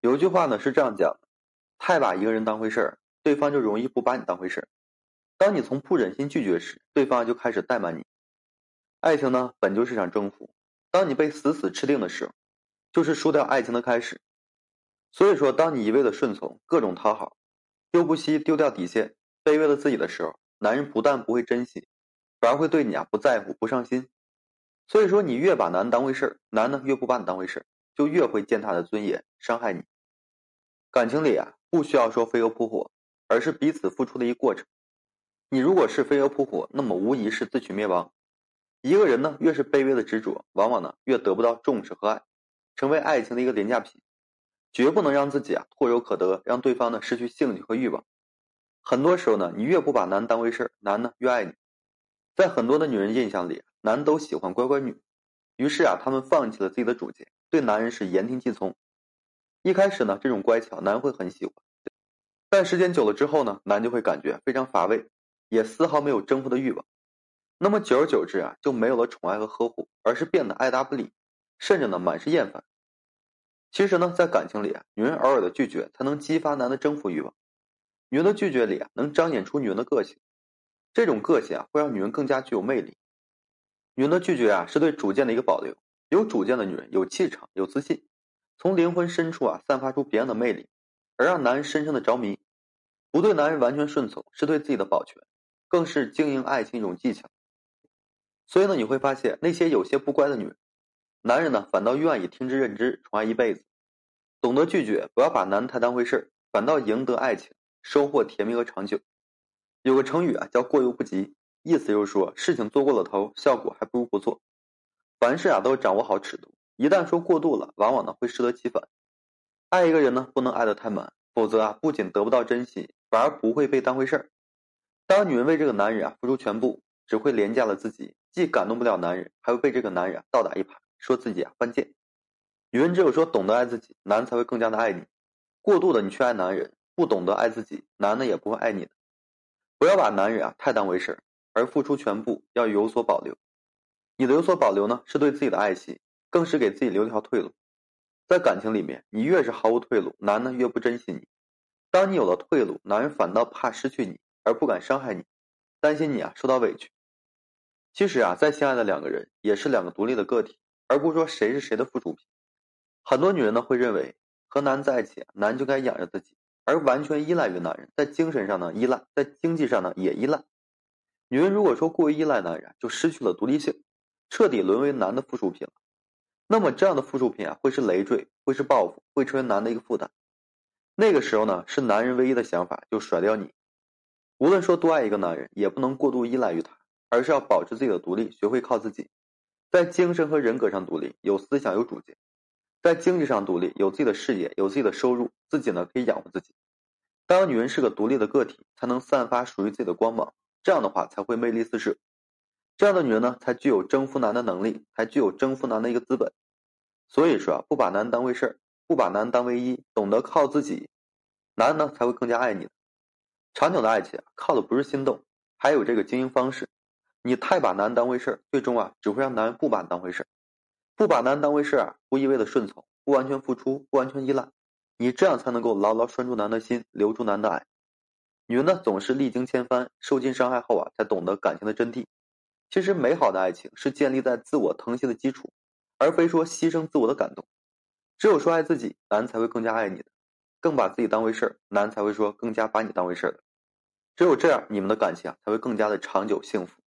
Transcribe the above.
有句话呢是这样讲：太把一个人当回事儿，对方就容易不把你当回事儿。当你从不忍心拒绝时，对方就开始怠慢你。爱情呢本就是场征服，当你被死死吃定的时候，就是输掉爱情的开始。所以说，当你一味的顺从，各种讨好，又不惜丢掉底线，卑微了自己的时候，男人不但不会珍惜，反而会对你啊不在乎、不上心。所以说，你越把男人当回事儿，男呢越不把你当回事儿，就越会践踏的尊严，伤害你。感情里啊，不需要说飞蛾扑火，而是彼此付出的一个过程。你如果是飞蛾扑火，那么无疑是自取灭亡。一个人呢，越是卑微的执着，往往呢越得不到重视和爱，成为爱情的一个廉价品。绝不能让自己啊唾手可得，让对方呢失去兴趣和欲望。很多时候呢，你越不把男当回事，男呢越爱你。在很多的女人印象里，男都喜欢乖乖女，于是啊，他们放弃了自己的主见，对男人是言听计从。一开始呢，这种乖巧男会很喜欢，但时间久了之后呢，男就会感觉非常乏味，也丝毫没有征服的欲望。那么久而久之啊，就没有了宠爱和呵护，而是变得爱答不理，甚至呢满是厌烦。其实呢，在感情里啊，女人偶尔的拒绝才能激发男的征服欲望。女人的拒绝里啊，能彰显出女人的个性，这种个性啊，会让女人更加具有魅力。女人的拒绝啊，是对主见的一个保留。有主见的女人有气场，有自信。从灵魂深处啊，散发出别样的魅力，而让男人深深的着迷。不对男人完全顺从，是对自己的保全，更是经营爱情一种技巧。所以呢，你会发现那些有些不乖的女人，男人呢反倒愿意听之任之，宠爱一辈子。懂得拒绝，不要把男人太当回事儿，反倒赢得爱情，收获甜蜜和长久。有个成语啊，叫过犹不及，意思就是说事情做过了头，效果还不如不做。凡事啊，都掌握好尺度。一旦说过度了，往往呢会适得其反。爱一个人呢，不能爱得太满，否则啊，不仅得不到珍惜，反而不会被当回事儿。当女人为这个男人啊付出全部，只会廉价了自己，既感动不了男人，还会被这个男人啊倒打一耙，说自己啊犯贱。女人只有说懂得爱自己，男人才会更加的爱你。过度的你去爱男人，不懂得爱自己，男的也不会爱你的。不要把男人啊太当回事儿，而付出全部要有所保留。你的有所保留呢，是对自己的爱惜。更是给自己留条退路，在感情里面，你越是毫无退路，男的越不珍惜你。当你有了退路，男人反倒怕失去你，而不敢伤害你，担心你啊受到委屈。其实啊，再相爱的两个人也是两个独立的个体，而不是说谁是谁的附属品。很多女人呢会认为和男在一起，男就该养着自己，而完全依赖于男人，在精神上呢依赖，在经济上呢也依赖。女人如果说过于依赖男人，就失去了独立性，彻底沦为男的附属品了。那么这样的附属品啊，会是累赘，会是报复，会成为男的一个负担。那个时候呢，是男人唯一的想法就甩掉你。无论说多爱一个男人，也不能过度依赖于他，而是要保持自己的独立，学会靠自己，在精神和人格上独立，有思想有主见；在经济上独立，有自己的事业，有自己的收入，自己呢可以养活自己。当女人是个独立的个体，才能散发属于自己的光芒，这样的话才会魅力四射。这样的女人呢，才具有征服男的能力，才具有征服男的一个资本。所以说啊，不把男人当回事儿，不把男人当唯一，懂得靠自己，男人呢才会更加爱你。长久的爱情，靠的不是心动，还有这个经营方式。你太把男人当回事儿，最终啊，只会让男人不把你当回事儿。不把男人当回事儿啊，不意味着顺从，不完全付出，不完全依赖。你这样才能够牢牢拴住男的心，留住男的爱。女人呢，总是历经千帆，受尽伤害后啊，才懂得感情的真谛。其实，美好的爱情是建立在自我疼惜的基础，而非说牺牲自我的感动。只有说爱自己，男才会更加爱你的，更把自己当回事儿，男才会说更加把你当回事儿的。只有这样，你们的感情啊才会更加的长久幸福。